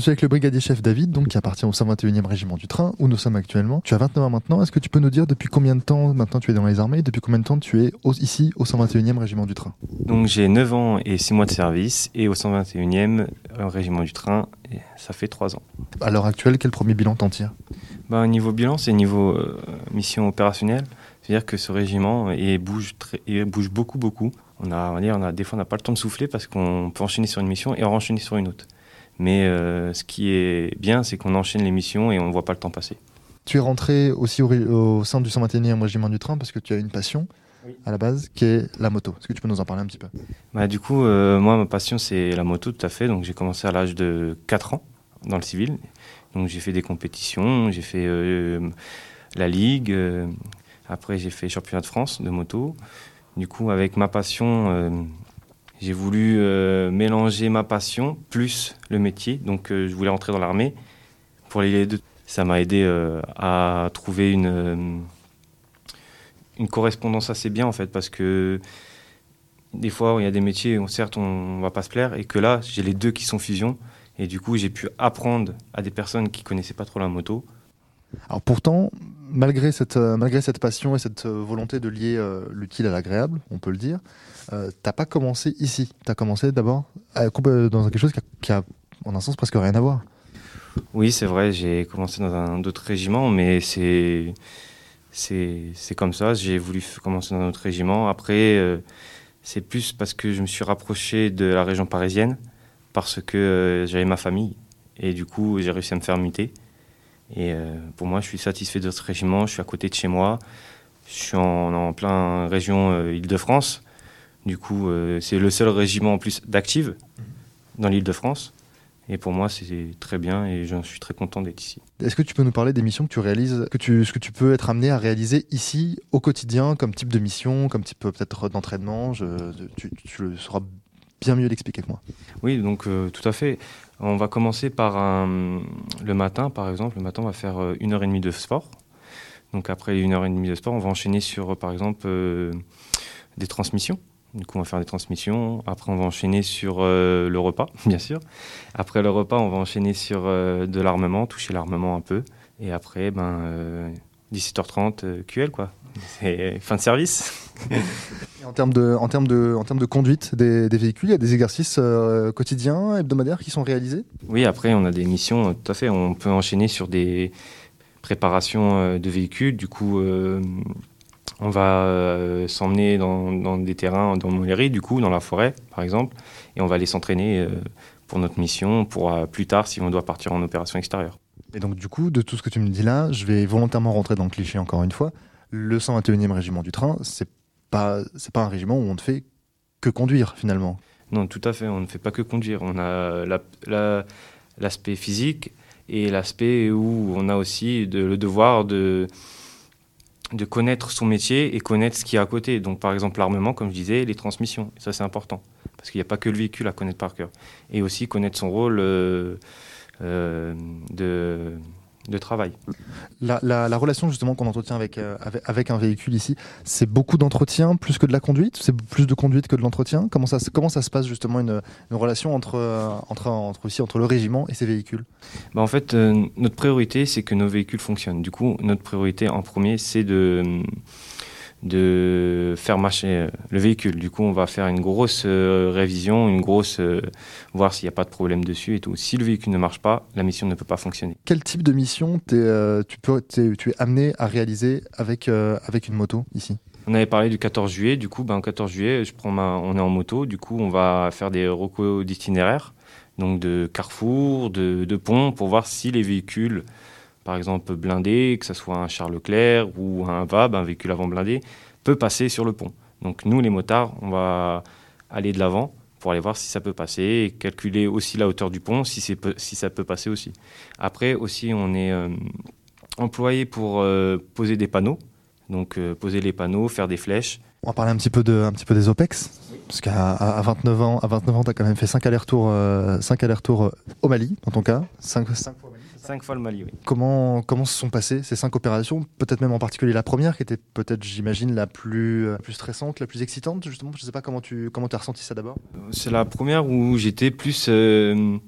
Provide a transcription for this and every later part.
Je suis avec le brigadier chef David, donc qui appartient au 121e régiment du train, où nous sommes actuellement. Tu as 29 ans maintenant. Est-ce que tu peux nous dire depuis combien de temps maintenant tu es dans les armées Depuis combien de temps tu es ici au 121e régiment du train? Donc j'ai 9 ans et 6 mois de service et au 121e régiment du train, ça fait 3 ans. À l'heure actuelle, quel premier bilan t'en tires? Bah, Niveau bilan, c'est niveau euh, mission opérationnelle. C'est-à-dire que ce régiment il bouge, très, bouge beaucoup, beaucoup. On a, on a, des fois, on n'a pas le temps de souffler parce qu'on peut enchaîner sur une mission et enchaîner sur une autre. Mais euh, ce qui est bien, c'est qu'on enchaîne les missions et on ne voit pas le temps passer. Tu es rentré aussi au, sein du 121e régiment du train parce que tu as une passion à la base qui est la moto. Est-ce que tu peux nous en parler un petit peu? Bah, Du coup, euh, moi, ma passion, c'est la moto, tout à fait. Donc, j'ai commencé à l'âge de 4 ans dans le civil. Donc, j'ai fait des compétitions, j'ai fait euh, la ligue. après, j'ai fait championnat de France de moto. Du coup, avec ma passion, j'ai voulu euh, mélanger ma passion plus le métier. Donc, euh, je voulais rentrer dans l'armée pour les deux. Ça m'a aidé euh, à trouver une, une correspondance assez bien, en fait, parce que des fois, il y a des métiers où, certes, on ne va pas se plaire, et que là, j'ai les deux qui sont fusion. Et du coup, j'ai pu apprendre à des personnes qui connaissaient pas trop la moto. Alors pourtant, malgré cette, malgré cette passion et cette volonté de lier l'utile à l'agréable, on peut le dire, euh, t'as pas commencé ici. Tu as commencé d'abord dans quelque chose qui a, en un sens, presque rien à voir. Oui, c'est vrai, j'ai commencé dans un autre régiment, mais c'est, comme ça. J'ai voulu commencer dans un autre régiment. Après, euh, c'est plus parce que je me suis rapproché de la région parisienne, parce que euh, j'avais ma famille. Et du coup, j'ai réussi à me faire muter. Et pour moi, je suis satisfait de ce régiment. Je suis à côté de chez moi. Je suis en, en plein région Île-de-France. Du coup, euh, c'est le seul régiment en plus d'active dans l'île de France. Et pour moi, c'est très bien et j'en suis très content d'être ici. Est-ce que tu peux nous parler des missions que tu réalises, que tu, ce que tu peux être amené à réaliser ici au quotidien, comme type de mission, comme type euh, peut-être d'entraînement? Tu, le sauras bien mieux l'expliquer que moi. Oui, donc euh, tout à fait. On va commencer par le matin, par exemple. Le matin, on va faire une heure et demie de sport. Donc après une heure et demie de sport, on va enchaîner sur, par exemple, des transmissions. Du coup, on va faire des transmissions. Après, on va enchaîner sur euh, le repas, bien sûr. Après le repas, on va enchaîner sur euh, de l'armement, toucher l'armement un peu. Et après, ben, 17h30, euh, QL, quoi. C'est fin de service. en termes de, en termes de, en termes de conduite des, des véhicules, il y a des exercices quotidiens, hebdomadaires qui sont réalisés? Oui, après, on a des missions, tout à fait. On peut enchaîner sur des préparations de véhicules. Du coup, on va euh, s'emmener dans, des terrains, dans Montlhéry, du coup, dans la forêt, par exemple, et on va aller s'entraîner euh, pour notre mission, pour euh, plus tard si on doit partir en opération extérieure. Et donc, du coup, de tout ce que tu me dis là, je vais volontairement rentrer dans le cliché encore une fois. Le 121e régiment du train, c'est pas, c'est pas un régiment où on ne fait que conduire finalement. Non, tout à fait, on ne fait pas que conduire. On a l'aspect physique et l'aspect où on a aussi le devoir de de connaître son métier et connaître ce qu'il y a à côté. Donc, par exemple, l'armement, comme je disais, les transmissions. ça, c'est important. Parce qu'il n'y a pas que le véhicule à connaître par cœur. Et aussi connaître son rôle euh, euh, de de travail. La, relation justement qu'on entretient avec, euh, avec, un véhicule ici, c'est beaucoup d'entretien plus que de la conduite? C'est plus de conduite que de l'entretien? Comment ça, comment ça se passe justement une, relation entre, euh, entre, entre, aussi, entre le régiment et ses véhicules? Bah En fait, euh, notre priorité, c'est que nos véhicules fonctionnent. Du coup, notre priorité en premier, c'est de de faire marcher euh, le véhicule. Du coup, on va faire une grosse euh, révision, une grosse euh, voir s'il n'y a pas de problème dessus et tout. Si le véhicule ne marche pas, la mission ne peut pas fonctionner. Quel type de mission es, tu, peux, tu es amené à réaliser avec, avec une moto ici? On avait parlé du 14 juillet, du coup, ben, 14 juillet, je prends ma, on est en moto, du coup, on va faire des recos d'itinéraire, donc de carrefour, de, de ponts, pour voir si les véhicules par exemple blindé, que ce soit un Charles Leclerc ou un VAB, un véhicule avant blindé, peut passer sur le pont. Donc nous, les motards, on va aller de l'avant pour aller voir si ça peut passer et calculer aussi la hauteur du pont, si, si ça peut passer aussi. Après aussi, on est euh, employé pour euh, poser des panneaux, donc euh, poser les panneaux, faire des flèches. On va parler un petit peu, de, un petit peu des OPEX, parce qu'à 29 ans, à 29 ans, tu as quand même fait 5 allers-retours allers au Mali, dans ton cas, 5, 5 fois Cinq fois le Mali, oui. Comment, comment se sont passées ces cinq opérations Peut-être même en particulier la première, qui était peut-être, j'imagine, la plus, euh, plus stressante, la plus excitante, justement? Je ne sais pas comment tu comment as ressenti ça d'abord C'est la première où j'étais plus, euh,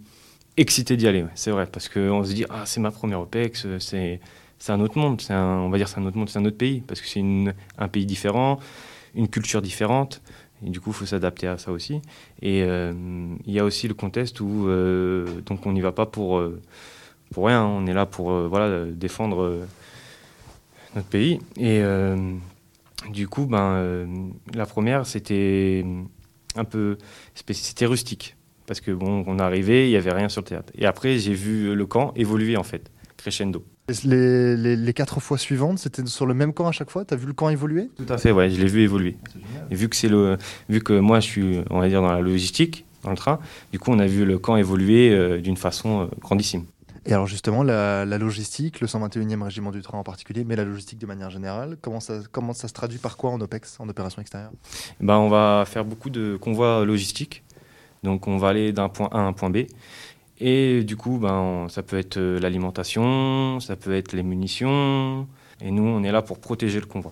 excité d'y aller, c'est vrai, parce qu'on se dit, ah, c'est ma première OPEX, c'est un autre monde, un, on va dire c'est un autre monde, c'est un autre pays, parce que c'est un pays différent, une culture différente, et du coup, il faut s'adapter à ça aussi. Et euh, il y a aussi le contexte où euh, donc on n'y va pas pour, euh, pour rien, on est là pour voilà, défendre notre pays. Et du coup, ben, la première, c'était un peu c'était rustique parce que bon, on est arrivé, il y avait rien sur le théâtre. Et après, j'ai vu le camp évoluer en fait, crescendo. Les, les, quatre fois suivantes, c'était sur le même camp à chaque fois? Tu as vu le camp évoluer? Tout à fait, ouais, je l'ai vu évoluer. Et vu que, c'est le, vu que moi, je suis, on va dire, dans la logistique, dans le train, du coup, on a vu le camp évoluer euh, d'une façon euh, grandissime. Et alors justement, la, logistique, le 121e régiment du train en particulier, mais la logistique de manière générale, comment ça, comment ça se traduit par quoi en OPEX, en opération extérieure? Ben, On va faire beaucoup de convois logistiques. Donc on va aller d'un point A à un point B. Et du coup, ben, ça peut être euh, l'alimentation, ça peut être les munitions. Et nous, on est là pour protéger le convoi.